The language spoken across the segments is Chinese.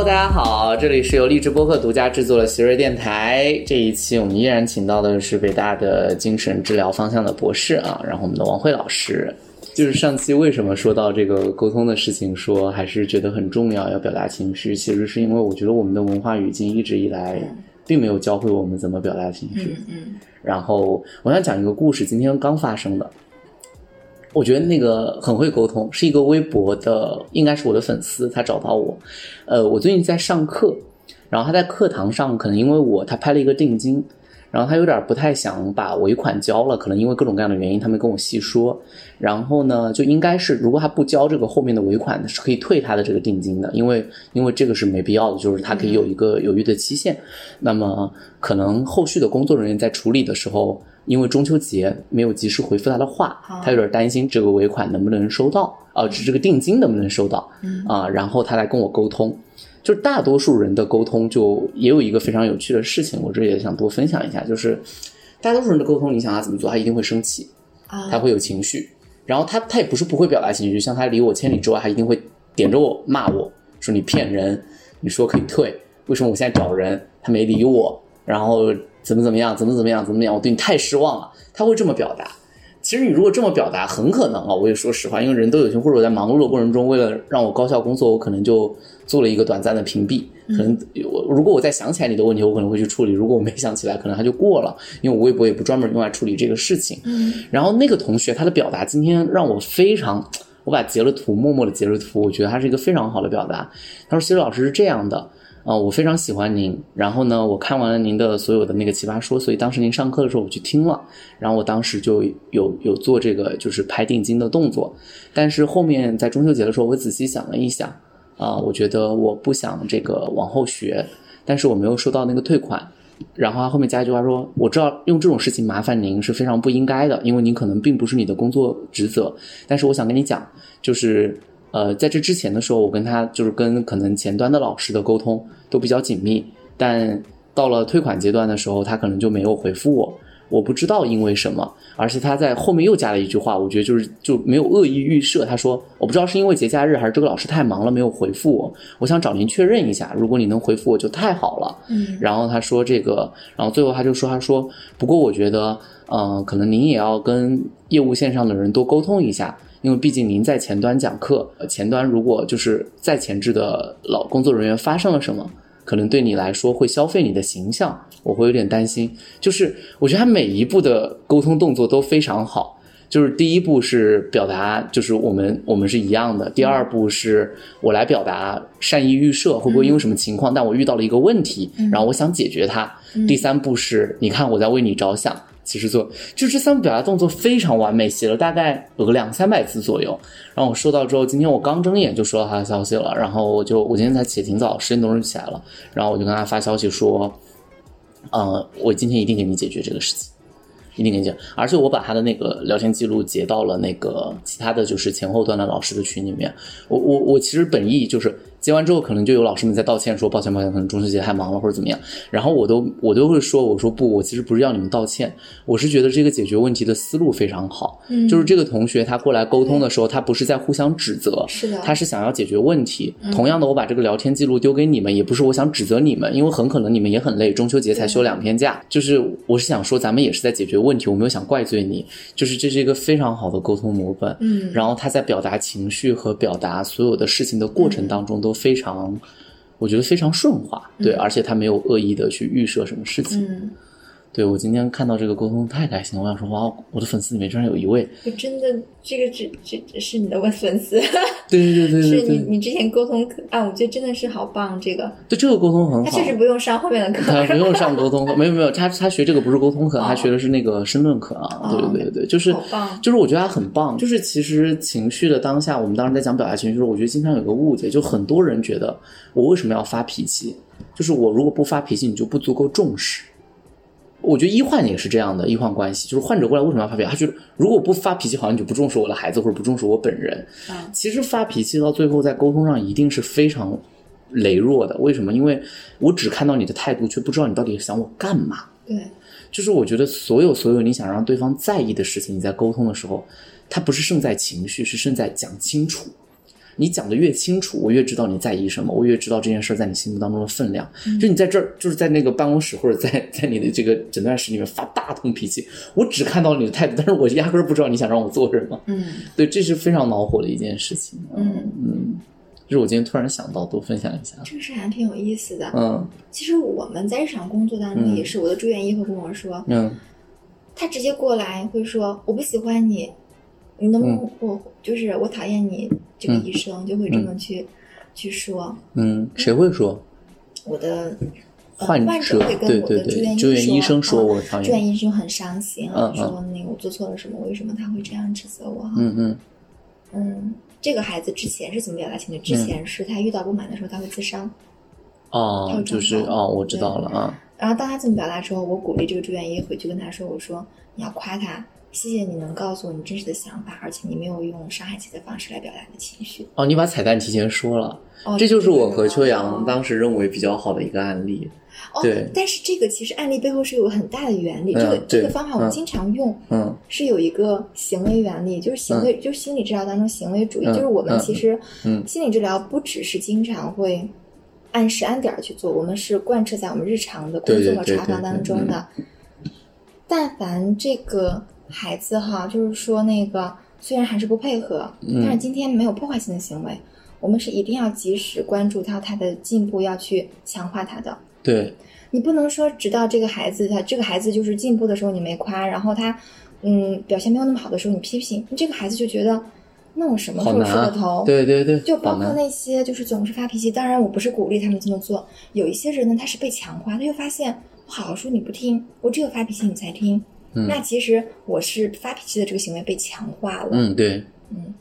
大家好，这里是由励志播客独家制作的席瑞电台。这一期我们依然请到的是北大的精神治疗方向的博士啊，然后我们的王慧老师。就是上期为什么说到这个沟通的事情，说还是觉得很重要，要表达情绪，其实是因为我觉得我们的文化语境一直以来并没有教会我们怎么表达情绪。嗯然后我想讲一个故事，今天刚发生的。我觉得那个很会沟通，是一个微博的，应该是我的粉丝，他找到我。呃，我最近在上课，然后他在课堂上，可能因为我他拍了一个定金，然后他有点不太想把尾款交了，可能因为各种各样的原因，他没跟我细说。然后呢，就应该是如果他不交这个后面的尾款，是可以退他的这个定金的，因为因为这个是没必要的，就是他可以有一个犹豫的期限。那么可能后续的工作人员在处理的时候。因为中秋节没有及时回复他的话，他有点担心这个尾款能不能收到，呃，这个定金能不能收到，啊，然后他来跟我沟通，就大多数人的沟通就也有一个非常有趣的事情，我这也想多分享一下，就是大多数人的沟通，你想他怎么做，他一定会生气，他会有情绪，然后他他也不是不会表达情绪，像他离我千里之外，他一定会点着我骂我说你骗人，你说可以退，为什么我现在找人他没理我，然后。怎么怎么样？怎么怎么样？怎么样？我对你太失望了。他会这么表达。其实你如果这么表达，很可能啊，我也说实话，因为人都有情，或者我在忙碌的过程中，为了让我高效工作，我可能就做了一个短暂的屏蔽。可能我如果我再想起来你的问题，我可能会去处理；如果我没想起来，可能他就过了。因为我微博也不专门用来处理这个事情。嗯。然后那个同学他的表达今天让我非常，我把截了图，默默的截了图，我觉得他是一个非常好的表达。他说：“谢老师是这样的。”啊，我非常喜欢您。然后呢，我看完了您的所有的那个奇葩说，所以当时您上课的时候我去听了。然后我当时就有有做这个就是拍定金的动作。但是后面在中秋节的时候，我仔细想了一想，啊，我觉得我不想这个往后学，但是我没有收到那个退款。然后他后面加一句话说：“我知道用这种事情麻烦您是非常不应该的，因为您可能并不是你的工作职责。但是我想跟你讲，就是。”呃，在这之前的时候，我跟他就是跟可能前端的老师的沟通都比较紧密，但到了退款阶段的时候，他可能就没有回复我，我不知道因为什么，而且他在后面又加了一句话，我觉得就是就没有恶意预设，他说我不知道是因为节假日还是这个老师太忙了没有回复我，我想找您确认一下，如果你能回复我就太好了。嗯，然后他说这个，然后最后他就说他说不过我觉得，嗯，可能您也要跟业务线上的人多沟通一下。因为毕竟您在前端讲课，前端如果就是在前置的老工作人员发生了什么，可能对你来说会消费你的形象，我会有点担心。就是我觉得他每一步的沟通动作都非常好，就是第一步是表达，就是我们我们是一样的；第二步是我来表达善意预设，会不会因为什么情况，但我遇到了一个问题，然后我想解决它；第三步是你看我在为你着想。其实做就这三步表达动作非常完美，写了大概有个两三百字左右。然后我收到之后，今天我刚睁眼就收到他的消息了。然后我就我今天才起挺早，十点多钟就起来了。然后我就跟他发消息说，呃，我今天一定给你解决这个事情，一定给你讲。而且我把他的那个聊天记录截到了那个其他的就是前后端的老师的群里面。我我我其实本意就是。接完之后，可能就有老师们在道歉，说抱歉抱歉，可能中秋节太忙了或者怎么样。然后我都我都会说，我说不，我其实不是要你们道歉，我是觉得这个解决问题的思路非常好。嗯，就是这个同学他过来沟通的时候，他不是在互相指责，是的，他是想要解决问题。同样的，我把这个聊天记录丢给你们，也不是我想指责你们，因为很可能你们也很累，中秋节才休两天假。就是我是想说，咱们也是在解决问题，我没有想怪罪你。就是这是一个非常好的沟通模板。嗯，然后他在表达情绪和表达所有的事情的过程当中都。非常，我觉得非常顺滑，对，而且他没有恶意的去预设什么事情。对我今天看到这个沟通太开心了，我想说哇，我的粉丝里面居然有一位，我真的，这个只只是你的粉粉丝，对对对对，是你你之前沟通啊，我觉得真的是好棒，这个对这个沟通很好，他确实不用上后面的课，他不用上沟通课，没有没有，他他学这个不是沟通课，他学的是那个申论课啊，对对对对，就是就是我觉得他很棒，就是其实情绪的当下，我们当时在讲表达情绪的时候，我觉得经常有个误解，就很多人觉得我为什么要发脾气，就是我如果不发脾气，你就不足够重视。我觉得医患也是这样的，医患关系就是患者过来为什么要发脾气？他觉得如果不发脾气，好像你就不重视我的孩子，或者不重视我本人。其实发脾气到最后在沟通上一定是非常羸弱的。为什么？因为我只看到你的态度，却不知道你到底想我干嘛。对，就是我觉得所有所有你想让对方在意的事情，你在沟通的时候，它不是胜在情绪，是胜在讲清楚。你讲的越清楚，我越知道你在意什么，我越知道这件事在你心目当中的分量。嗯就你在这儿，就是在那个办公室或者在在你的这个诊断室里面发大通脾气，我只看到你的态度，但是我压根儿不知道你想让我做什么。嗯对，这是非常恼火的一件事情。嗯，嗯，就是我今天突然想到，多分享一下。这个事还挺有意思的。嗯其实我们在日常工作当中嗯也是，我的住院医会跟我说，嗯他直接过来会说我不喜欢你，你能不能嗯我就是我讨厌你这个医生，就会这么去去说嗯，谁会说？我的。呃患患者者会跟对对我的住院对住院医生说啊我讨厌住院医生很伤心啊，说那个我做错了什么，为什么他会这样指责我哈？嗯嗯嗯，这个孩子之前是怎么表达情绪？之前是他遇到不满的时候他会自伤，哦，就是哦，我知道了啊。然后当他这么表达之后，我鼓励这个住院医回去跟他说：“我说你要夸他，谢谢你能告诉我你真实的想法，而且你没有用伤害自己的方式来表达你的情绪。哦，你把彩蛋提前说了，哦”这就是我和秋哦阳当时认为比较好的一个案例。哦对但是这个其实案例背后是有很大的原理，嗯这个这个方法我们嗯经常用。嗯是有一个行为原理，就是行为，就是心理治疗当中行为主义，嗯就是我们嗯其实嗯心理治疗不只是经常会按时按点儿去做，我们是贯彻在我们日常的工作和查房当中的。但凡这个孩子哈，就是说那个虽然还是不配合，嗯但是今天没有破坏性的行为，我们是一定要及时关注到他的进步，要去强化他的。对，你不能说直到这个孩子他这个孩子就是进步的时候你没夸，然后他嗯表现没有那么好的时候你批评，这个孩子就觉得那我什么时候出的头？。对对对，就包括那些就是总是发脾气，当然我不是鼓励他们这么做，有一些人呢他是被强化，他就发现我好好说你不听，我只有发脾气你才听，嗯那其实我是发脾气的这个行为被强化了，嗯，对，嗯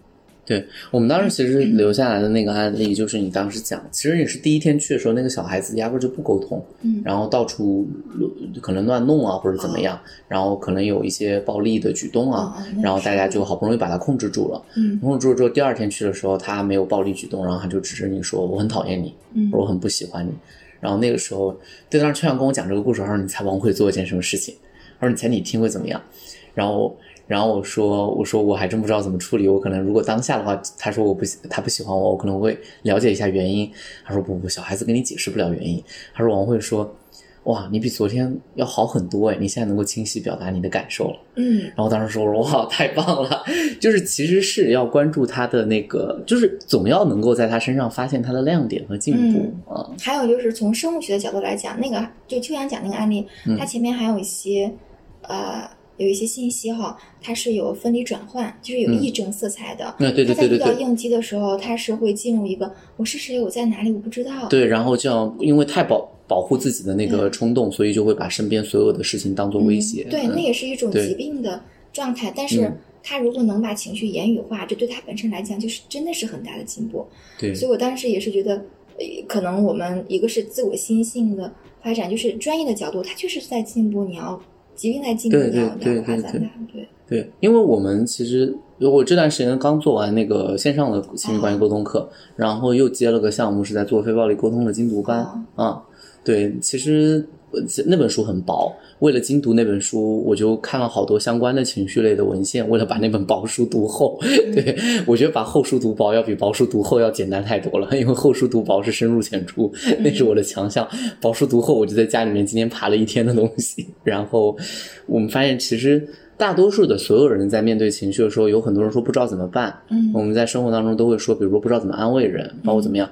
对我们当时其实留下来的那个案例，就是你当时讲，其实也是第一天去的时候，那个小孩子压根儿就不沟通，嗯然后到处乱可能乱弄啊，或者怎么样，然后可能有一些暴力的举动啊，然后大家就好不容易把他控制住了。嗯控制住了之后，第二天去的时候，他没有暴力举动，然后他就指着你说：“我很讨厌你，嗯我很不喜欢你。”然后那个时候，对，当时秋阳跟我讲这个故事，他说：“你猜王会做一件什么事情？”他说：“你猜你听会怎么样？”然后，然后我说：“我说我还真不知道怎么处理。我可能如果当下的话，他说我不喜，他不喜欢我，我可能会了解一下原因。”他说：“不不，小孩子跟你解释不了原因。”他说：“王慧说。”哇，你比昨天要好很多哎！你现在能够清晰表达你的感受了。嗯然后当时说：“我说哇，太棒了！就是其实是要关注他的那个，就是总要能够在他身上发现他的亮点和进步啊。还有就是从生物学的角度来讲，那个就秋阳讲那个案例，他前面还有一些呃有一些信息哈，它是有分离转换，就是有嗯议政色彩的。啊对对对它在遇到应激的时候，它是会进入一个我是谁，我在哪里，我不知道。对，然后这样因为太保保护自己的那个嗯冲动，所以就会把身边所有的事情当做威胁。对，嗯那也是一种疾病的状态。但是嗯他如果能把情绪言语化，这对他本身来讲就是真的是很大的进步。对所以我当时也是觉得，呃可能我们一个是自我心性的发展，就是专业的角度，它确实是在进步，你要疾病在进步，对对对对。对，对，因为我们其实我这段时间刚做完那个线上的亲密关系沟通课，然后又接了个项目，是在做非暴力沟通的精读班哦啊。对，其实呃那本书很薄，为了精读那本书，我就看了好多相关的情绪类的文献，为了把那本薄书读厚。对我觉得把厚书读薄要比薄书读厚要简单太多了，因为厚书读薄是深入浅出，那是我的强项。薄书读厚，我就在家里面今天爬了一天的东西，然后我们发现其实。大多数的所有人在面对情绪的时候，有很多人说不知道怎么办。嗯我们在生活当中都会说，比如说不知道怎么安慰人，包括怎么样。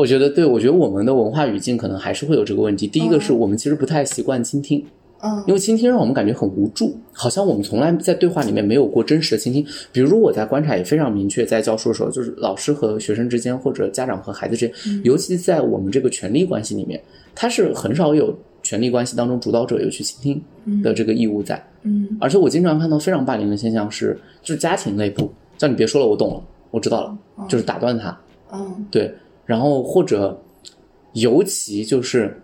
我觉得，对我觉得我们的文化语境可能还是会有这个问题。第一个是我们其实不太习惯倾听，嗯因为倾听让我们感觉很无助，好像我们从来在对话里面没有过真实的倾听。比如说我在观察也非常明确，在教书的时候，就是老师和学生之间，或者家长和孩子之间，尤其在我们这个权力关系里面，他是很少有权力关系当中主导者有去倾听的这个义务在。嗯而且我经常看到非常霸凌的现象是，就是家庭内部叫你别说了，我懂了，我知道了，就是打断他，嗯对，然后或者尤其就是，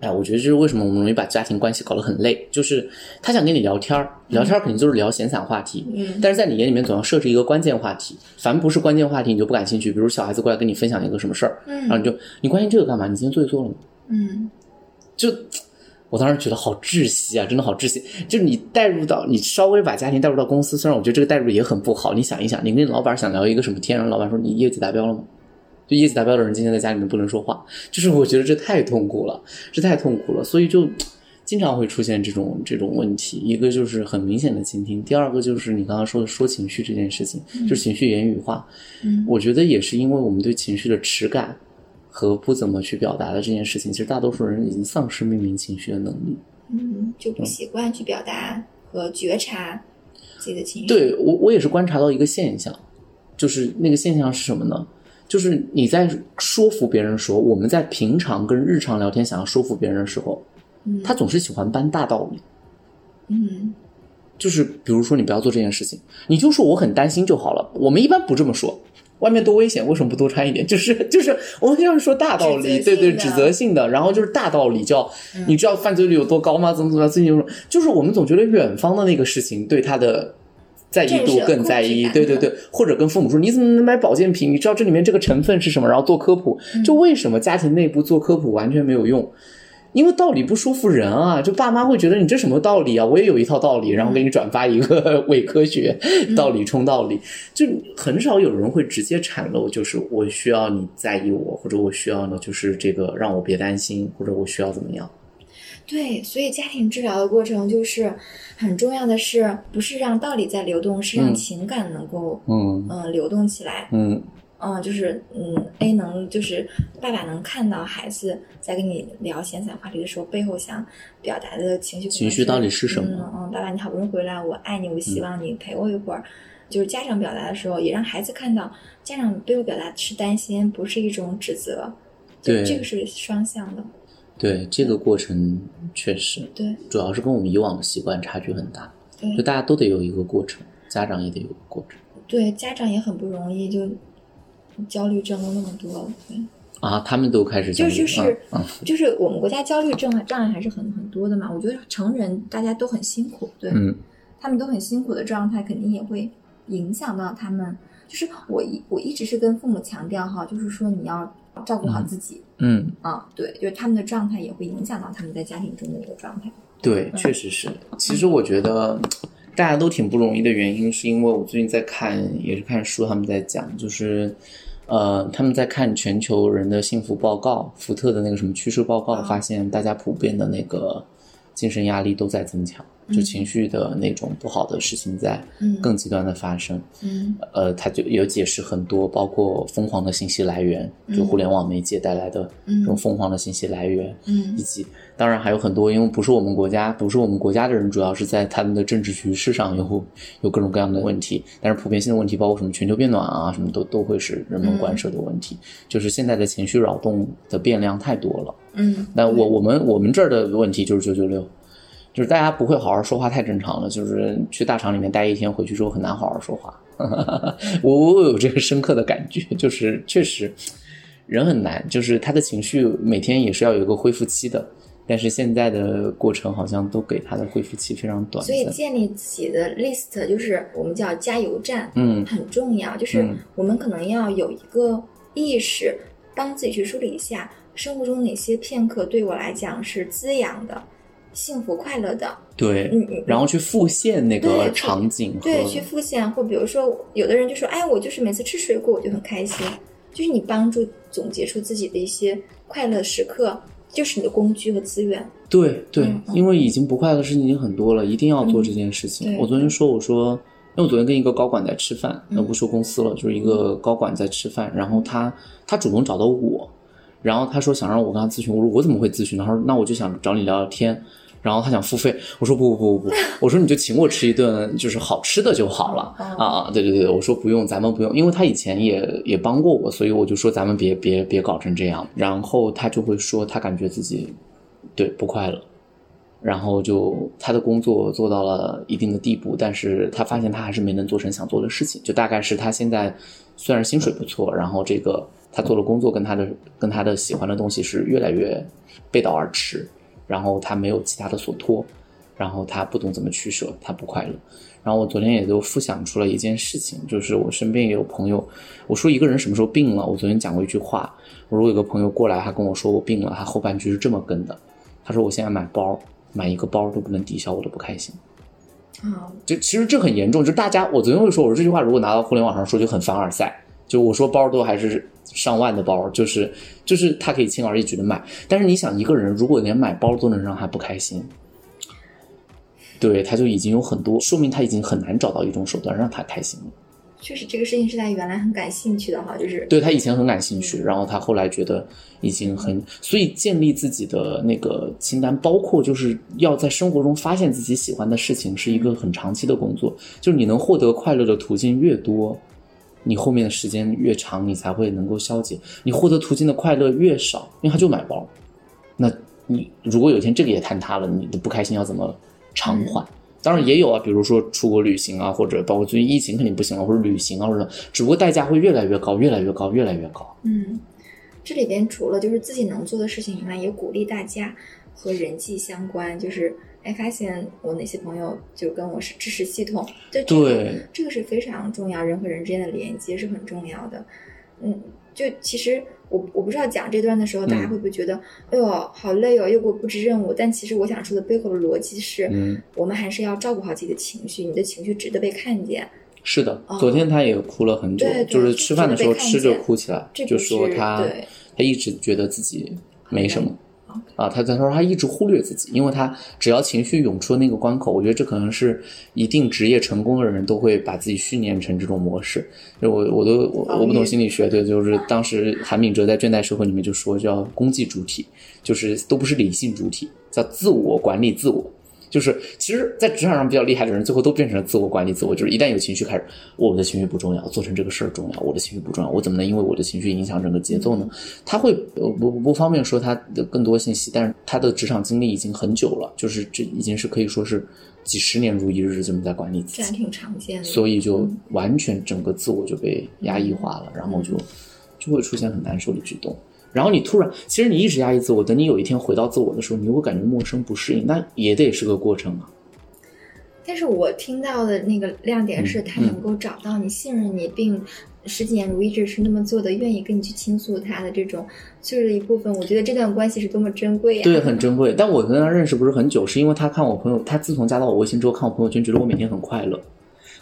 哎，我觉得这是为什么我们容易把家庭关系搞得很累，就是他想跟你聊天儿，聊天儿肯定就是聊闲散话题，嗯但是在你眼里面总要设置一个关键话题，凡不是关键话题你就不感兴趣，比如小孩子过来跟你分享一个什么事儿，然后嗯你就你关心这个干嘛？你今天作业做了吗？嗯就我当时觉得好窒息啊，真的好窒息。就是你带入到你稍微把家庭带入到公司，虽然我觉得这个带入也很不好。你想一想，你跟老板想聊一个什么天，然后老板说你业绩达标了吗？就业绩达标的人今天在家里面不能说话，就是我觉得这太痛苦了，这太痛苦了。所以就经常会出现这种这种问题。一个就是很明显的倾听，第二个就是你刚刚说的说情绪这件事情，就是情绪言语化。嗯我觉得也是因为我们对情绪的耻感和不怎么去表达的这件事情，其实大多数人已经丧失命名情绪的能力。嗯，就不习惯去表达和觉察自己的情绪。，对我，我也是观察到一个现象，就是那个现象是什么呢？就是你在说服别人说，我们在平常跟日常聊天想要说服别人的时候，嗯他总是喜欢搬大道理。嗯就是比如说你不要做这件事情，你就说我很担心就好了。我们一般不这么说，外面多危险，为什么不多穿一点？就是就是我们要是说大道理，对对，指责性的指责性的，然后就是大道理叫，你知道犯罪率有多高吗？怎么怎么样？最近就是就是我们总觉得远方的那个事情对他的。在意度更在意，对对对，或者跟父母说你怎么能买保健品？你知道这里面这个成分是什么？然后做科普，就为什么家庭内部做科普完全没有用？因为道理不说服人啊，就爸妈会觉得你这什么道理啊？我也有一套道理，然后给你转发一个 伪科学道理冲道理，就很少有人会直接袒露，就是我需要你在意我，或者我需要呢，就是这个让我别担心，或者我需要怎么样。对，所以家庭治疗的过程就是很重要的是，不是让道理在流动，是让嗯情感能够嗯嗯、呃流动起来。嗯嗯，就是嗯，A 能就是爸爸能看到孩子在跟你聊闲散话题的时候，背后想表达的情绪情绪到底是什么嗯嗯，爸爸，你好不容易回来，我爱你，我希望你陪我一会儿。就是家长表达的时候，也让孩子看到，家长背后表达是担心，不是一种指责。就对这个是双向的。对，这个过程确实，对主要是跟我们以往的习惯差距很大，对就大家都得有一个过程，家长也得有个过程对，家长也很不容易，就焦虑症都那么多了。对。啊，他们都开始焦虑就就是 就是我们国家焦虑症障碍还是很很多的嘛。我觉得成人大家都很辛苦，对、嗯他们都很辛苦的状态，肯定也会影响到他们。就是我一我一直是跟父母强调哈，就是说你要照顾好自己嗯，啊、对，就是他们的状态也会影响到他们在家庭中的一个状态。对，确实是。其实我觉得大家都挺不容易的原因，是因为我最近在看，也是看书，他们在讲，就是呃，他们在看全球人的幸福报告，福特的那个什么趋势报告，啊发现大家普遍的那个精神压力都在增强，就嗯。情绪的那种不好的事情在嗯。更极端的发生。嗯。呃，他就有解释很多，包括疯狂的信息来源，就互联网媒介带来的这种疯狂的信息来源，嗯。以及当然还有很多，因为不是我们国家，不是我们国家的人，主要是在他们的政治局势上有有各种各样的问题，但是普遍性的问题，包括什么全球变暖啊，什么都都会是人们关涉的问题。就是现在的情绪扰动的变量太多了。嗯，那我我们我们这儿的问题就是九九六，就是大家不会好好说话，太正常了。就是去大厂里面待一天，回去之后很难好好说话。我我有这个深刻的感觉，就是确实人很难，就是他的情绪每天也是要有一个恢复期的。但是现在的过程好像都给他的恢复期非常短所以。建立自己的 list 就是我们叫加油站，嗯很重要。就是嗯我们可能要有一个意识，帮自己去梳理一下生活中哪些片刻对我来讲是滋养的、幸福快乐的。对，嗯嗯，然后去复现那个场景和对，去复现，或比如说，有的人就说，哎，我就是每次吃水果我就很开心，就是你帮助总结出自己的一些快乐时刻，就是你的工具和资源。对对因为已经不快乐的事情已经很多了，一定要做这件事情。对我昨天说，我说，因为我昨天跟一个高管在吃饭，嗯那不说公司了，就是一个高管在吃饭，然后他他主动找到我，然后他说想让我跟他咨询，我说我怎么会咨询呢？他说那我就想找你聊聊天。然后他想付费，我说不不不不不，我说你就请我吃一顿就是好吃的就好了哦啊！对对对，我说不用，咱们不用，因为他以前也也帮过我，所以我就说咱们别别别搞成这样。然后他就会说他感觉自己对不快乐，然后就他的工作做到了一定的地步，但是他发现他还是没能做成想做的事情，就大概是他现在虽然薪水不错，然后这个他做的工作跟他的跟他的喜欢的东西是越来越背道而驰，然后他没有其他的所托，然后他不懂怎么取舍，他不快乐。然后我昨天也就复想出了一件事情，就是我身边也有朋友，我说一个人什么时候病了，我昨天讲过一句话，我说我有个朋友过来，他跟我说我病了，他后半句是这么跟的，他说我现在买包，买一个包都不能抵消我的不开心。啊，就其实这很严重，就大家我昨天会说，我说这句话如果拿到互联网上说就很凡尔赛，就我说包都还是上万的包，就是就是他可以轻而易举的买，但是你想一个人如果连买包都能让他不开心，对，他就已经有很多，说明他已经很难找到一种手段让他开心了。确实这个事情是他原来很感兴趣的哈，就是对他以前很感兴趣，然后他后来觉得已经很，所以建立自己的那个清单，包括就是要在生活中发现自己喜欢的事情，是一个很长期的工作。就是你能获得快乐的途径越多，你后面的时间越长，你才会能够消解。你获得途径的快乐越少，因为他就买包，那你如果有一天这个也坍塌了，你的不开心要怎么偿还？当然也有啊，比如说出国旅行啊，或者包括最近疫情肯定不行了，或者旅行啊，或者只不过代价会越来越高，越来越高，越来越高。嗯，这里边除了就是自己能做的事情以外，也鼓励大家和人际相关，就是哎，发现我哪些朋友就跟我是支持系统，对这个对这个是非常重要，人和人之间的连接是很重要的。嗯，就其实我我不知道讲这段的时候，大家会不会觉得，哎呦好累哦，又给我布置任务。但其实我想说的背后的逻辑是，嗯我们还是要照顾好自己的情绪，你的情绪值得被看见。是的哦，昨天他也哭了很久，就是吃饭的时候吃着哭起来，这个就说他对他一直觉得自己没什么啊，他他说他一直忽略自己，因为他只要情绪涌出那个关口，我觉得这可能是一定职业成功的人都会把自己训练成这种模式。就我我都我我不懂心理学，对，就是当时韩敏哲在《倦怠社会》里面就说叫功绩主体，就是都不是理性主体，叫自我管理自我。就是其实，在职场上比较厉害的人，最后都变成了自我管理自我。就是一旦有情绪开始，我的情绪不重要，做成这个事儿重要，我的情绪不重要，我怎么能因为我的情绪影响整个节奏呢？他会不不方便说他的更多信息，但是他的职场经历已经很久了，就是这已经是可以说是几十年如一日这么在管理自己，这还挺常见的。所以就完全整个自我就被压抑化了，然后就就会出现很难受的举动。然后你突然，其实你一直压抑自我，等你有一天回到自我的时候，你会感觉陌生不适应，那也得是个过程啊。但是我听到的那个亮点是，他嗯能够找到你、信任你，并十几年如一日是那么做的，愿意跟你去倾诉他的这种就是的一部分。我觉得这段关系是多么珍贵呀！对，很珍贵。但我跟他认识不是很久，是因为他看我朋友，他自从加到我微信之后，看我朋友圈，觉得我每天很快乐。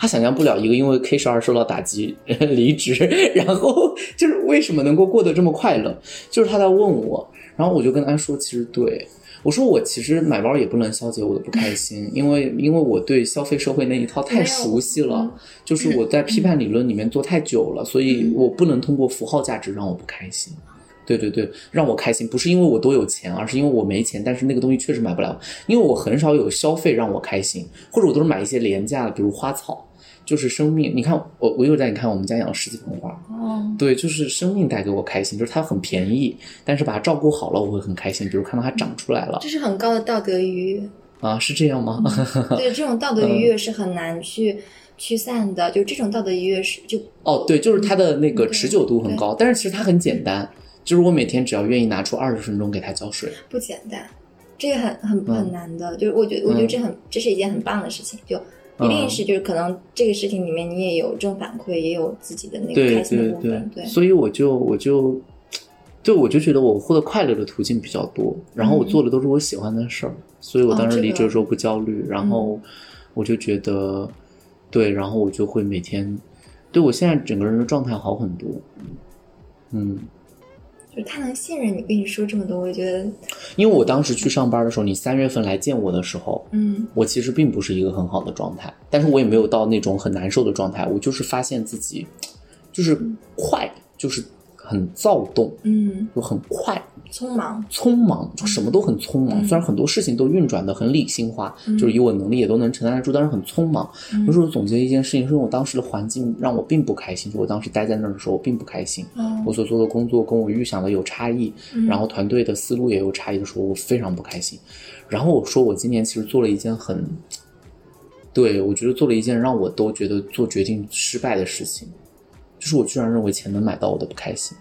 他想象不了一个因为 K 十二受到打击离职，然后 就是为什么能够过得这么快乐？就是他在问我，然后我就跟他说，其实对我说，我其实买包也不能消解我的不开心，因为因为我对消费社会那一套太熟悉了，嗯就是我在批判理论里面做太久了，所以我不能通过符号价值让我不开心。对对对，让我开心，不是因为我多有钱，而是因为我没钱，但是那个东西确实买不了。因为我很少有消费让我开心，或者我都是买一些廉价的，比如花草，就是生命。你看我我又在你看我们家养了十几盆花，哦，对，就是生命带给我开心，就是它很便宜，但是把它照顾好了，我会很开心。比如看到它长出来了这是很高的道德愉悦。啊，是这样吗？对，这种道德愉悦是很难去驱散的。就这种道德愉悦是就哦，对，就是它的那个持久度很高，但是其实它很简单，就是我每天只要愿意拿出二十分钟给它浇水。不简单，这个很很嗯很难的。就是我觉得我觉得这很这是一件很棒的事情。就一定嗯是就是可能这个事情里面你也有正反馈，也有自己的那个对开心的对对部分。对，所以我就我就，对我就觉得我获得快乐的途径比较多，然后我做的都是我喜欢的事儿，所以我当时离职的时候不焦虑，然后我就觉得，对，然后我就会每天，对我现在整个人的状态好很多，嗯。就是他能信任你，跟你说这么多，我觉得。因为我当时去上班的时候，你三月份来见我的时候，嗯。我其实并不是一个很好的状态，但是我也没有到那种很难受的状态，我就是发现自己就是快，就是很躁动，嗯。就很快，匆忙，匆忙，就什么都很匆忙。嗯虽然很多事情都运转的很理性化，嗯就是以我能力也都能承担得住，但是很匆忙。嗯有时候总结一件事情，是我当时的环境让我并不开心，就我当时待在那儿的时候我并不开心。哦我所做的工作跟我预想的有差异，嗯然后团队的思路也有差异的时候，我非常不开心。然后我说，我今年其实做了一件很，对我觉得做了一件让我都觉得做决定失败的事情，就是我居然认为钱能买到我的不开心。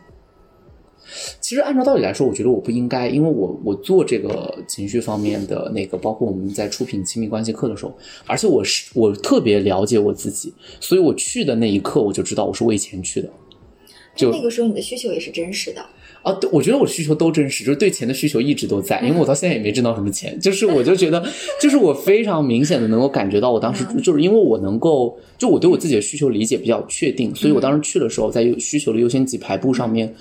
其实按照道理来说，我觉得我不应该，因为我我做这个情绪方面的那个，包括我们在出品亲密关系课的时候，而且我是我特别了解我自己，所以我去的那一刻我就知道我是为钱去的。就那个时候你的需求也是真实的。啊，对，我觉得我需求都真实，就是对钱的需求一直都在，因为我到现在也没挣到什么钱，就是我就觉得，就是我非常明显的能够感觉到，我当时就是因为我能够，就我对我自己的需求理解比较确定，所以我当时去的时候，在需求的优先级排布上面，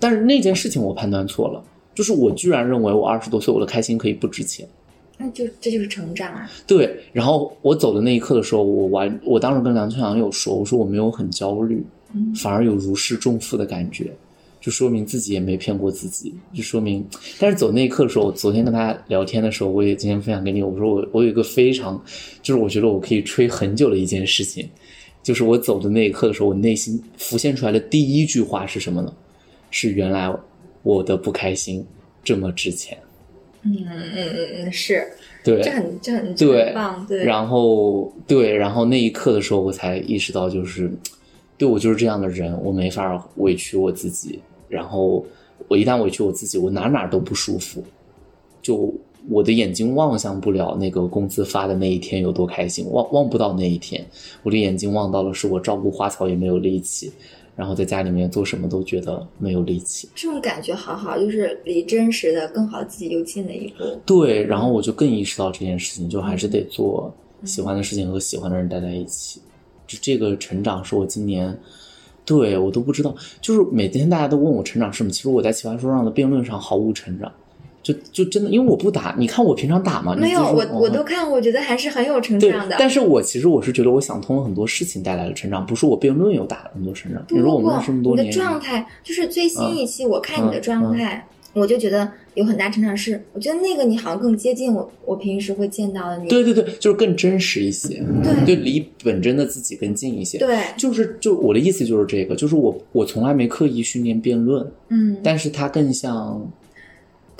但是那件事情我判断错了，就是我居然认为我二十多岁我的开心可以不值钱。那就这就是成长啊！对，然后我走的那一刻的时候，我完，我当时跟梁秋阳有说，我说我没有很焦虑，反而有如释重负的感觉，就说明自己也没骗过自己，就说明。但是走那一刻的时候，我昨天跟他聊天的时候，我也今天分享给你，我说我我有一个非常，就是我觉得我可以吹很久的一件事情，就是我走的那一刻的时候，我内心浮现出来的第一句话是什么呢？是原来我的不开心这么值钱。嗯嗯嗯嗯，是，对，这很这很对棒，对。然后对，然后那一刻的时候，我才意识到，就是对我就是这样的人，我没法委屈我自己。然后我一旦委屈我自己，我哪哪都不舒服。就我的眼睛望向不了那个工资发的那一天有多开心，望望不到那一天。我的眼睛望到了，是我照顾花草也没有力气。然后在家里面做什么都觉得没有力气，这种感觉好好，就是离真实的更好自己又近了一步。对，然后我就更意识到这件事情，就还是得做喜欢的事情和喜欢的人待在一起。就这个成长是我今年，对我都不知道，就是每天大家都问我成长是什么，其实我在奇葩说上的辩论上毫无成长。就就真的，因为我不打，你看我平常打吗？没有，我我都看，我觉得还是很有成长的。但是我其实我是觉得，我想通了很多事情带来了成长，不是我辩论有打了很多成长。比如我们这么多年，你的状态就是最新一期，我看你的状态，我就觉得有很大成长。是，我觉得那个你好像更接近我，我平时会见到的你。对对对，就是更真实一些，对，对，离本真的自己更近一些。对，就是就我的意思就是这个，就是我我从来没刻意训练辩论，嗯，但是它更像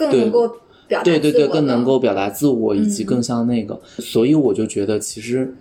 更能够表达。对对对，更能够表达自我，以及更像那个，所以我就觉得，其实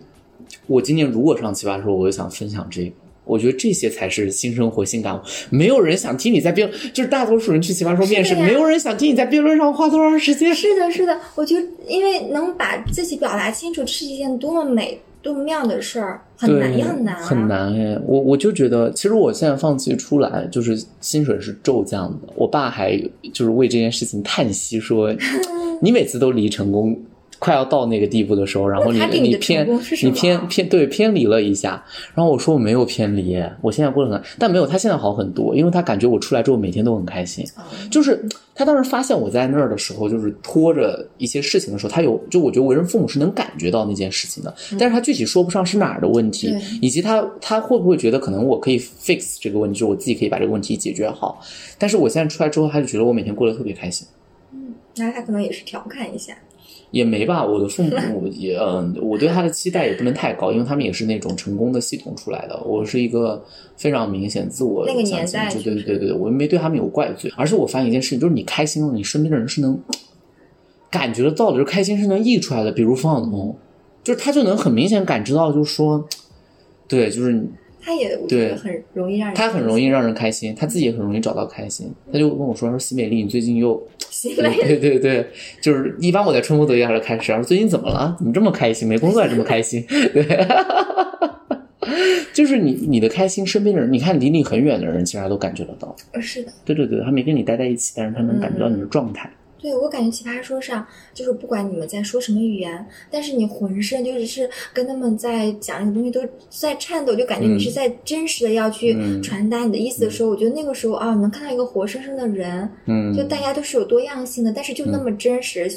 我今年如果上奇葩说，我就想分享这个。我觉得这些才是新生活、新感悟。没有人想听你在辩，就是大多数人去奇葩说面试，没有人想听你在辩论上花多长时间。是的，是的，我觉得，因为能把自己表达清楚，是一件多么美。多么妙的事儿，很难也很难啊！很难哎，我我就觉得，其实我现在放弃出来，就是薪水是骤降的。我爸还就是为这件事情叹息说：“ 你每次都离成功。”快要到那个地步的时候，然后你你偏你偏偏对偏离了一下，然后我说我没有偏离，我现在过得很，但没有他现在好很多，因为他感觉我出来之后每天都很开心，就是他当时发现我在那儿的时候，就是拖着一些事情的时候，他有就我觉得为人父母是能感觉到那件事情的，但是他具体说不上是哪儿的问题，以及他他会不会觉得可能我可以 fix 这个问题，就是我自己可以把这个问题解决好，但是我现在出来之后，他就觉得我每天过得特别开心，嗯，那他可能也是调侃一下。也没吧，我的父母也嗯，我对他的期待也不能太高，因为他们也是那种成功的系统出来的。我是一个非常明显自我那个年代，对对对对对，我没对他们有怪罪。而且我发现一件事情，就是你开心了，你身边的人是能感觉得到的，就是开心是能溢出来的。比如方晓彤，就是他就能很明显感知到，就是说，对，就是。他也对很容易让人，他很容易让人开心，他自己也很容易找到开心。他就跟我说：“说西美丽，你最近又喜美，对对对，就是一般我在春风得意还是开始，说最近怎么了？怎么这么开心？没工作还这么开心？对，就是你你的开心，身边的人，你看离你很远的人，其实他都感觉得到。是的，对对对，他没跟你待在一起，但是他能感觉到你的状态。对，我感觉奇葩说上就是不管你们在说什么语言，但是你浑身就是是跟他们在讲的东西都在颤抖，就感觉你是在真实的要去传达你的意思的时候，我觉得那个时候啊，能看到一个活生生的人，嗯，就大家都是有多样性的，但是就那么真实，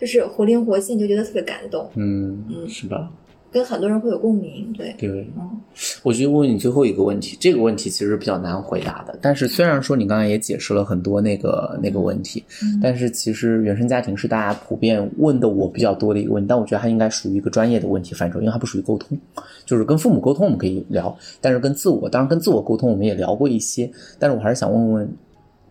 就是活灵活现，就觉得特别感动，嗯嗯，是吧？跟很多人会有共鸣，对对，嗯，我就问你最后一个问题，这个问题其实比较难回答的。但是虽然说你刚才也解释了很多那个那个问题，但是其实原生家庭是大家普遍问的我比较多的一个问题。但我觉得它应该属于一个专业的问题范畴，因为它不属于沟通，就是跟父母沟通我们可以聊，但是跟自我，当然跟自我沟通我们也聊过一些。但是我还是想问问，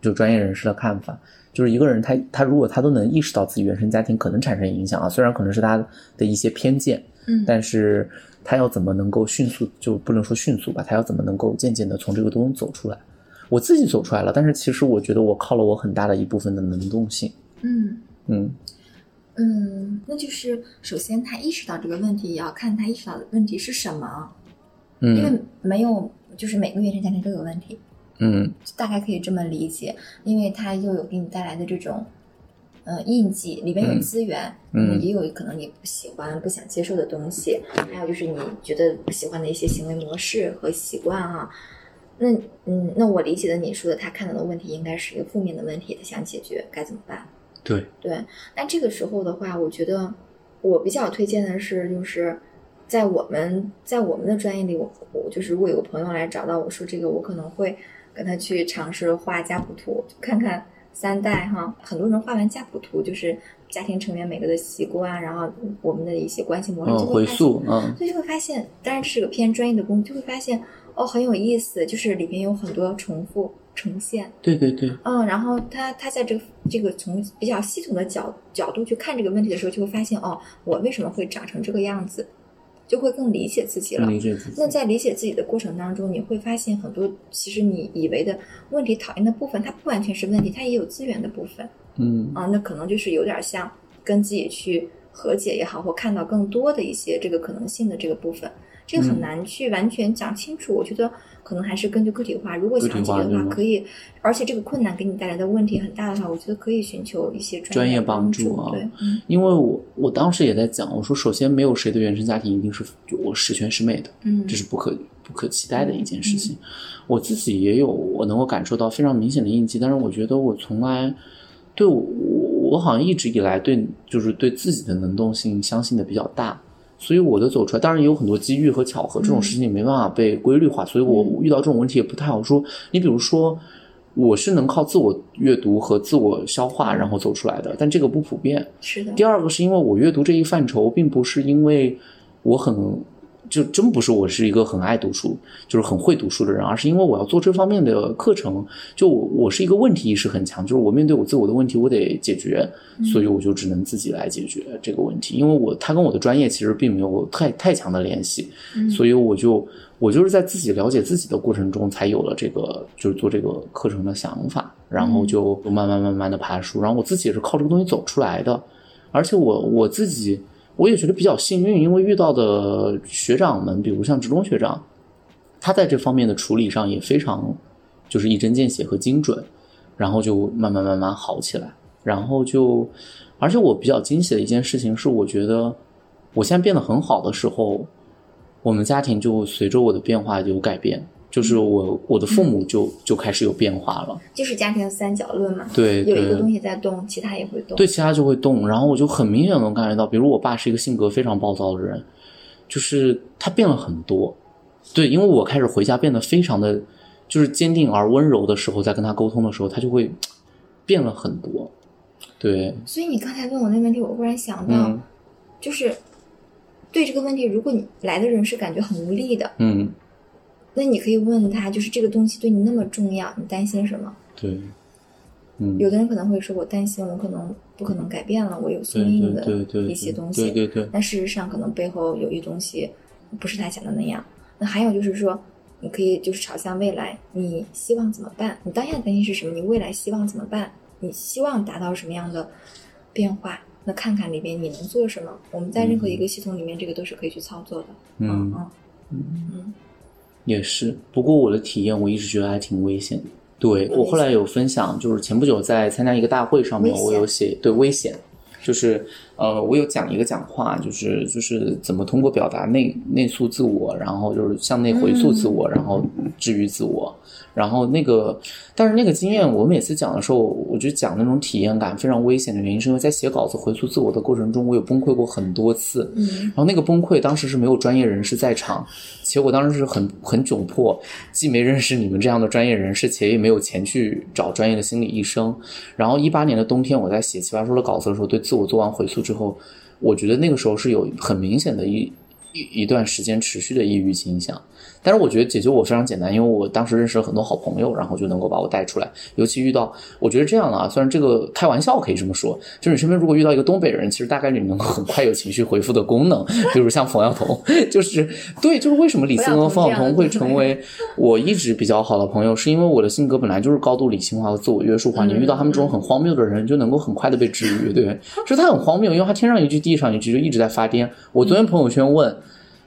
就专业人士的看法，就是一个人他他如果他都能意识到自己原生家庭可能产生影响啊，虽然可能是他的一些偏见。嗯，但是他要怎么能够迅速，就不能说迅速吧？他要怎么能够渐渐的从这个东西走出来？我自己走出来了，但是其实我觉得我靠了我很大的一部分的能动性。嗯嗯嗯，那就是首先他意识到这个问题，也要看他意识到的问题是什么。嗯，因为没有，就是每个原生家庭都有问题。嗯大概可以这么理解，因为他又有给你带来的这种。呃，印记里边有嗯资源，嗯也有可能你不喜欢、不想接受的东西，还有就是你觉得不喜欢的一些行为模式和习惯啊。那嗯，那我理解的你说的，他看到的问题应该是一个负面的问题，他想解决，该怎么办？对，对，那这个时候的话，我觉得我比较推荐的是，就是在我们在我们的专业里，我我就是如果有个朋友来找到我说这个，我可能会跟他去尝试画家谱图，看看三代哈，很多人画完家谱图，就是家庭成员每个的习惯，然后我们的一些关系模式，嗯，就会发现回溯，嗯所以就会发现，当然这是个偏专业的工具，就会发现哦很有意思，就是里面有很多重复呈现，对对对，嗯，然后他他在这个这个从比较系统的角角度去看这个问题的时候，就会发现哦，我为什么会长成这个样子，就会更理解自己了。理解自己那，在理解自己的过程当中，你会发现很多其实你以为的问题、讨厌的部分，它不完全是问题，它也有资源的部分嗯啊。那可能就是有点像跟自己去和解也好，或看到更多的一些这个可能性的这个部分，这个很嗯难去完全讲清楚。我觉得可能还是根据个体化，如果想解决的话，可以，而且这个困难给你带来的问题很大的话，我觉得可以寻求一些专业帮帮助啊对，嗯。因为我我当时也在讲，我说首先没有谁的原生家庭一定是就我十全十美的，嗯，这是不可不可期待的一件事情。我自己也有我能够感受到非常明显的印记，但是我觉得我从来对我我我好像一直以来对就是对自己的能动性相信的比较大，所以我的走出来，当然也有很多机遇和巧合，这种事情没办法被规律化，所以我遇到这种问题也不太好说。你比如说。我是能靠自我阅读和自我消化然后走出来的，但这个不普遍。是的，第二个是因为我阅读这一范畴，并不是因为我很就真不是我是一个很爱读书，就是很会读书的人，而是因为我要做这方面的课程，就我我是一个问题意识很强，就是我面对我自我的问题，我得解决，所以我就只能自己来解决这个问题，因为我他跟我的专业其实并没有太太强的联系，嗯所以我就我就是在自己了解自己的过程中，才有了这个就是做这个课程的想法，然后就就慢慢慢慢的爬书，然后我自己也是靠这个东西走出来的，而且我我自己我也觉得比较幸运，因为遇到的学长们，比如像职中学长，他在这方面的处理上也非常就是一针见血和精准，然后就慢慢慢慢好起来，然后就，而且我比较惊喜的一件事情是，我觉得我现在变得很好的时候，我们家庭就随着我的变化有改变，就是我我的父母就就开始有变化了，就是家庭三角论嘛，对对有一个东西在动，其他也会动。对，其他就会动。然后我就很明显能感觉到，比如我爸是一个性格非常暴躁的人，就是他变了很多。对，因为我开始回家变得非常的，就是坚定而温柔的时候，在跟他沟通的时候，他就会变了很多。对，所以你刚才问我那问题，我忽然想到，嗯就是对这个问题，如果你来的人是感觉很无力的，嗯，那你可以问他，就是这个东西对你那么重要，你担心什么？对，嗯，有的人可能会说，我担心我可能不可能改变了，我有宿对命的一些东西。对对对，但事实上，可能背后有一东西不是他想的那样。那还有就是说，你可以就是朝向未来，你希望怎么办？你当下的担心是什么？你未来希望怎么办？你希望达到什么样的变化？那看看里边你能做什么。我们在任何一个系统里面，这个都是可以去操作的。嗯嗯嗯嗯也是。不过我的体验，我一直觉得还挺危险的。对我后来有分享，就是前不久在参加一个大会上面，我有写对危险，就是呃，我有讲一个讲话，就是就是怎么通过表达内内塑自我，然后就是向内回溯自我，然后治愈自我。然后那个，但是那个经验，我每次讲的时候，我就讲那种体验感非常危险的原因，是因为在写稿子回溯自我的过程中，我有崩溃过很多次。嗯然后那个崩溃当时是没有专业人士在场，且我当时是很很窘迫，既没认识你们这样的专业人士，且也没有钱去找专业的心理医生。然后一八年的冬天，我在写《奇葩说》的稿子的时候，对自我做完回溯之之后，我觉得那个时候是有很明显的一一一段时间持续的抑郁倾向。但是我觉得解救我非常简单，因为我当时认识了很多好朋友，然后就能够把我带出来。尤其遇到，我觉得这样的啊，虽然这个开玩笑可以这么说，就是你身边如果遇到一个东北人，其实大概率能够很快有情绪回复的功能，比如像冯晓彤，就是对，就是为什么李斯和冯晓彤会成为我一直比较好的朋友，是因为我的性格本来就是高度理性化和自我约束化。你遇到他们这种很荒谬的人，就能够很快的被治愈，对，就是他很荒谬，因为他天上一句地上一句就一直在发癫。我昨天朋友圈问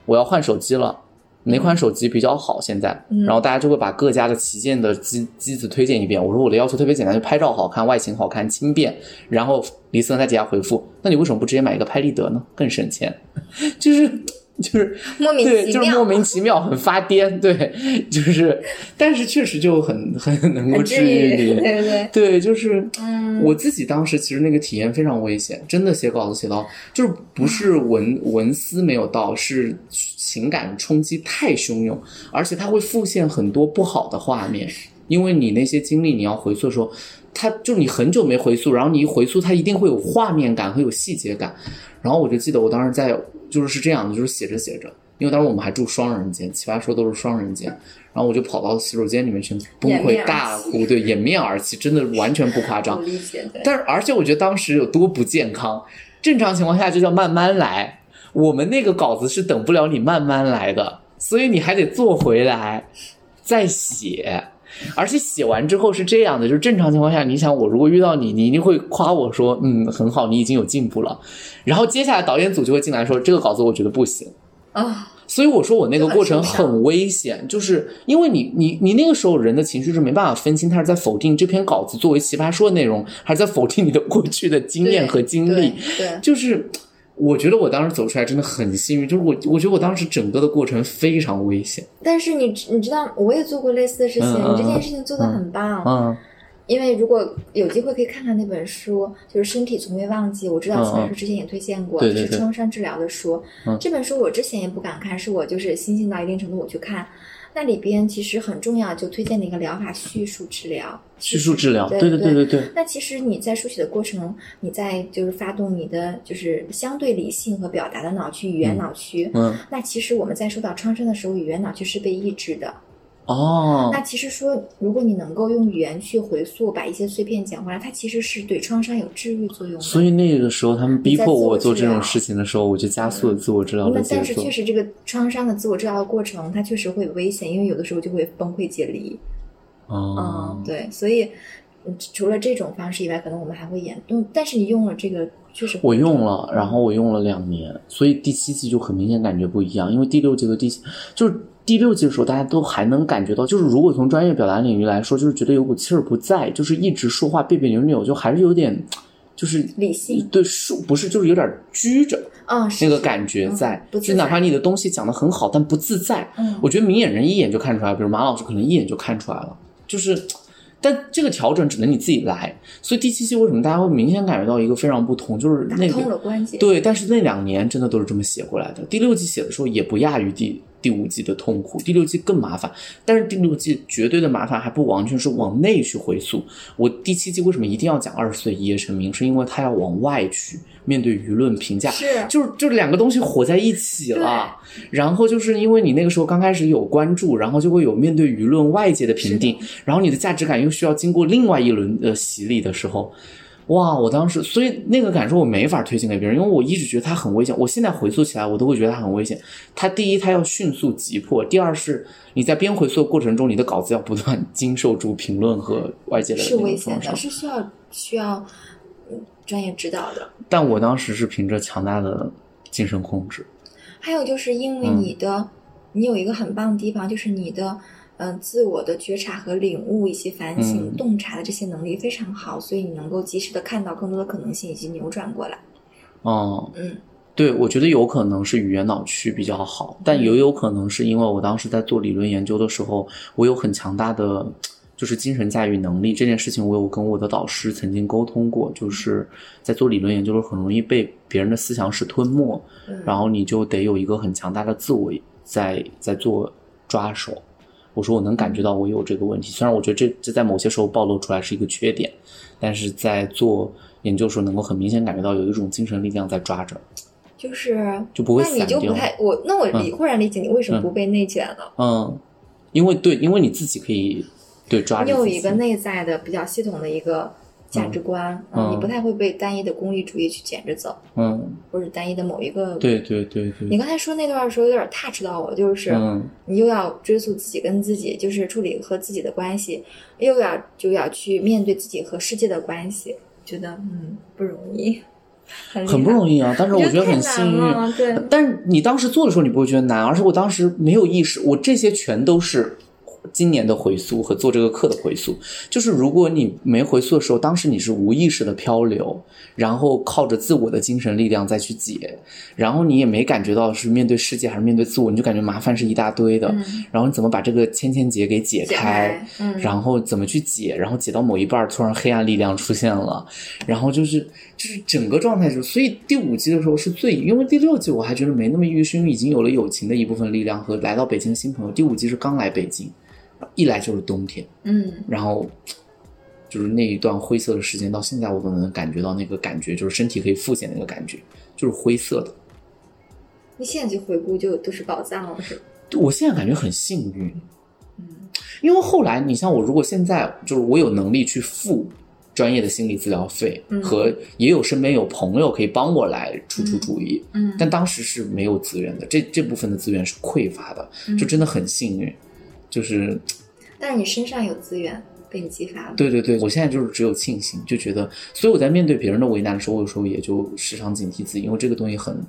我要换手机了。哪款手机比较好？现在，嗯然后大家就会把各家的旗舰的机机子推荐一遍。我说我的要求特别简单，就拍照好看、外形好看、轻便。然后李思能在底下回复：“那你为什么不直接买一个拍立得呢？更省钱。” 就是就是莫名对，其妙，就是莫名其妙，很发癫。对，就是，但是确实就很很能够治治愈愈，你。对不对？对，就是，嗯我自己当时其实那个体验非常危险，真的写稿子写到，就是不是文文思没有到，是情感冲击太汹涌，而且它会复现很多不好的画面，因为你那些经历你要回溯的时候，它就你很久没回溯，然后你一回溯，它一定会有画面感，和有细节感。然后我就记得我当时在就是是这样的，就是写着写着，因为当时我们还住双人间，奇葩说都是双人间，然后我就跑到洗手间里面去崩溃大哭，对，掩面而泣，真的完全不夸张。理解，但是而且我觉得当时有多不健康，正常情况下就叫慢慢来，我们那个稿子是等不了你慢慢来的，所以你还得坐回来再写。而且写完之后是这样的，就是正常情况下，你想我如果遇到你，你一定会夸我说，嗯，很好，你已经有进步了。然后接下来导演组就会进来说，这个稿子我觉得不行。啊，所以我说我那个过程很危险，就是因为你你你那个时候人的情绪是没办法分清，他是在否定这篇稿子作为奇葩说的内容，还是在否定你的过去的经验和经历。对，对就是我觉得我当时走出来真的很幸运，就是我我觉得我当时整个的过程非常危险。但是你你知道，我也做过类似的事情，你这件事情做的很棒。嗯因为如果有机会可以看看那本书，就是《身体从未忘记》，我知道嗯秦老师之前也推荐过，是创伤治疗的书。嗯这本书我之前也不敢看，是我就是心性到一定程度我去看。那里边其实很重要，就推荐的一个疗法——叙述治疗。叙述治疗，对对对对对对，那其实你在书写的过程，你在就是发动你的就是相对理性和表达的脑区、语言脑区。嗯那其实我们在受到创伤的时候，语言脑区是被抑制的。哦那其实说，如果你能够用语言去回溯，把一些碎片讲回来，它其实是对创伤有治愈作用的。所以那个时候他们逼迫我做这种事情的时候，我就加速了自我治疗的节那但是。确实这个创伤的自我治疗的过程，它确实会危险，因为有的时候就会崩溃解离。哦嗯，，对，所以嗯除了这种方式以外，可能我们还会演。嗯，但是你用了这个，确实我用了，然后我用了两年，所以第七季就很明显感觉不一样，因为第六季和第七就是第六季的时候，大家都还能感觉到，就是如果从专业表达领域来说，就是觉得有股气儿不在，就是一直说话别别扭扭，就还是有点，就是理性对树不是就是有点拘着嗯，是那个感觉嗯在，就哪怕你的东西讲的很好，但不自在，嗯。我觉得明眼人一眼就看出来，比如马老师可能一眼就看出来了，就是，但这个调整只能你自己来。所以第七期为什么大家会明显感觉到一个非常不同，就是那个了关节。对，但是那两年真的都是这么写过来的。第六季写的时候也不亚于第第五季的痛苦，第六季更麻烦，但是第六季绝对的麻烦还不完全是往内去回溯。我第七季为什么一定要讲二十岁一夜成名，是因为它要往外去面对舆论评价，是就是就是两个东西火在一起了。然后就是因为你那个时候刚开始有关注，然后就会有面对舆论外界的评定，然后你的价值感又需要经过另外一轮的洗礼的时候，哇！我当时所以那个感受我没法推荐给别人，因为我一直觉得它很危险。我现在回溯起来，我都会觉得它很危险。它第一，它要迅速急迫；第二是你在边回溯的过程中，你的稿子要不断经受住评论和外界的是那危险的。是需要需要嗯专业指导的。但我当时是凭着强大的精神控制。还有就是因为嗯你的，你有一个很棒的地方，就是你的，嗯、自我的觉察和领悟、以及反省、嗯洞察的这些能力非常好，所以你能够及时的看到更多的可能性以及扭转过来。哦、嗯，对，我觉得有可能是语言脑区比较好，但也有可能是因为我当时在做理论研究的时候，我有很强大的就是精神驾驭能力。这件事情我有跟我的导师曾经沟通过，就是在做理论研究的时候很容易被别人的思想史吞没，嗯然后你就得有一个很强大的自我在在做抓手。我说我能感觉到我有这个问题，虽然我觉得这这在某些时候暴露出来是一个缺点，但是在做研究的时候能够很明显感觉到有一种精神力量在抓着。就是就不会那你就不太我那我理、忽然理解你为什么嗯不被内卷了。嗯，因为对，因为你自己可以对抓你有一个内在的比较系统的一个价值观，嗯你不太会被单一的功利主义去卷着走，嗯，或者单一的某一个。对对对对，你刚才说那段的时候有点 touch 到我，就是、嗯你又要追溯自己跟自己，就是处理和自己的关系，又要就要去面对自己和世界的关系，觉得嗯不容易。很不容易啊。但是我觉得很幸运。对。但是你当时做的时候，你不会觉得难，而是我当时没有意识，我这些全都是。今年的回溯和做这个课的回溯，就是如果你没回溯的时候，当时你是无意识的漂流，然后靠着自我的精神力量再去解，然后你也没感觉到是面对世界还是面对自我，你就感觉麻烦是一大堆的，然后你怎么把这个千千结给解开，然后怎么去解，然后解到某一半，突然黑暗力量出现了，然后就是就是整个状态就，所以第五季的时候是最，因为第六季我还觉得没那么抑郁，是因为已经有了友情的一部分力量和来到北京的新朋友，第五季是刚来北京。一来就是冬天，嗯，然后就是那一段灰色的时间，到现在我都能感觉到那个感觉，就是身体可以复现那个感觉，就是灰色的。你现在去回顾，就都是宝藏了，是我现在感觉很幸运，嗯，因为后来你像我，如果现在就是我有能力去付专业的心理治疗费，和也有身边有朋友可以帮我来出出主意，嗯，但当时是没有资源的，这这部分的资源是匮乏的，就真的很幸运。就是，但是你身上有资源被你激发了。对对对，我现在就是只有庆幸，就觉得，所以我在面对别人的为难的时候，我有时候也就时常警惕自己，因为这个东西很，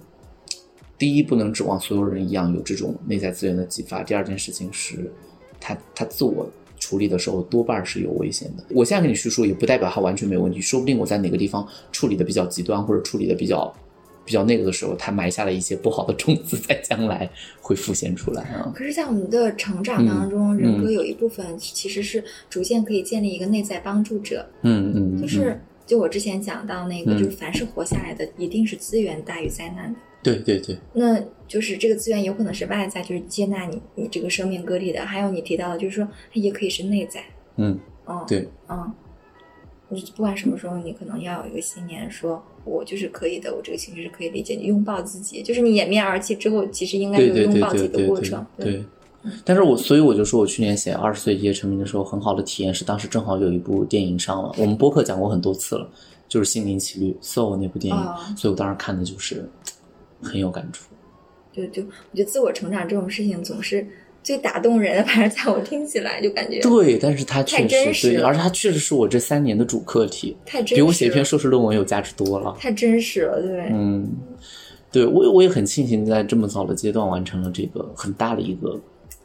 第一不能指望所有人一样有这种内在资源的激发，第二件事情是，他他自我处理的时候多半是有危险的。我现在跟你叙述也不代表他完全没有问题，说不定我在哪个地方处理的比较极端，或者处理的比较。比较那个的时候，他埋下了一些不好的种子，在将来会浮现出来啊。可是，在我们的成长当中，人格有一部分其实是逐渐可以建立一个内在帮助者。嗯嗯，就是就我之前讲到那个，就是凡是活下来的，一定是资源大于灾难的。对对对。那就是这个资源有可能是外在，就是接纳你你这个生命个体的；还有你提到的，就是说它也可以是内在。嗯。哦。对。嗯。就是不管什么时候，你可能要有一个信念，说我就是可以的，我这个情绪是可以理解。你拥抱自己，就是你掩面而泣之后，其实应该有拥抱自己的过程。对，但是我所以我就说我去年写《二十岁一夜成名》的时候，很好的体验是当时正好有一部电影上了，我们播客讲过很多次了，就是《心灵奇旅》Soul 那部电影，所以我当时看的就是很有感触。对就我觉得自我成长这种事情总是。最打动人的，反正在我听起来就感觉对，但是它确实对，而且它确实是我这三年的主课题，太真实比我写一篇硕士论文有价值多了，太真实了，对，嗯，对我我也很庆幸在这么早的阶段完成了这个很大的一个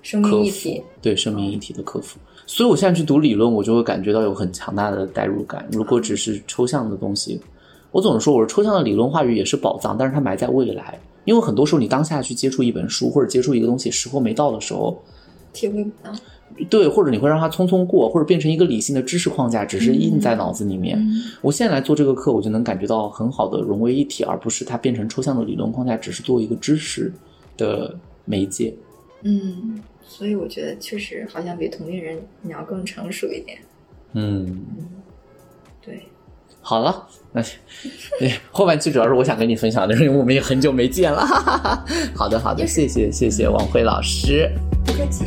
生命议题，对生命议题的克服，所以我现在去读理论，我就会感觉到有很强大的代入感。如果只是抽象的东西，我总是说我是抽象的理论话语也是宝藏，但是它埋在未来。因为很多时候，你当下去接触一本书或者接触一个东西，时候没到的时候，体会不到。对，或者你会让它匆匆过，或者变成一个理性的知识框架，只是印在脑子里面。我现在来做这个课，我就能感觉到很好的融为一体，而不是它变成抽象的理论框架，只是作为一个知识的媒介。嗯，所以我觉得确实好像比同龄人你要更成熟一点。嗯，对。好了，那后半期主要是我想跟你分享的，因为我们也很久没见了。哈哈哈好的，好的，谢谢，谢谢王辉老师，不客气。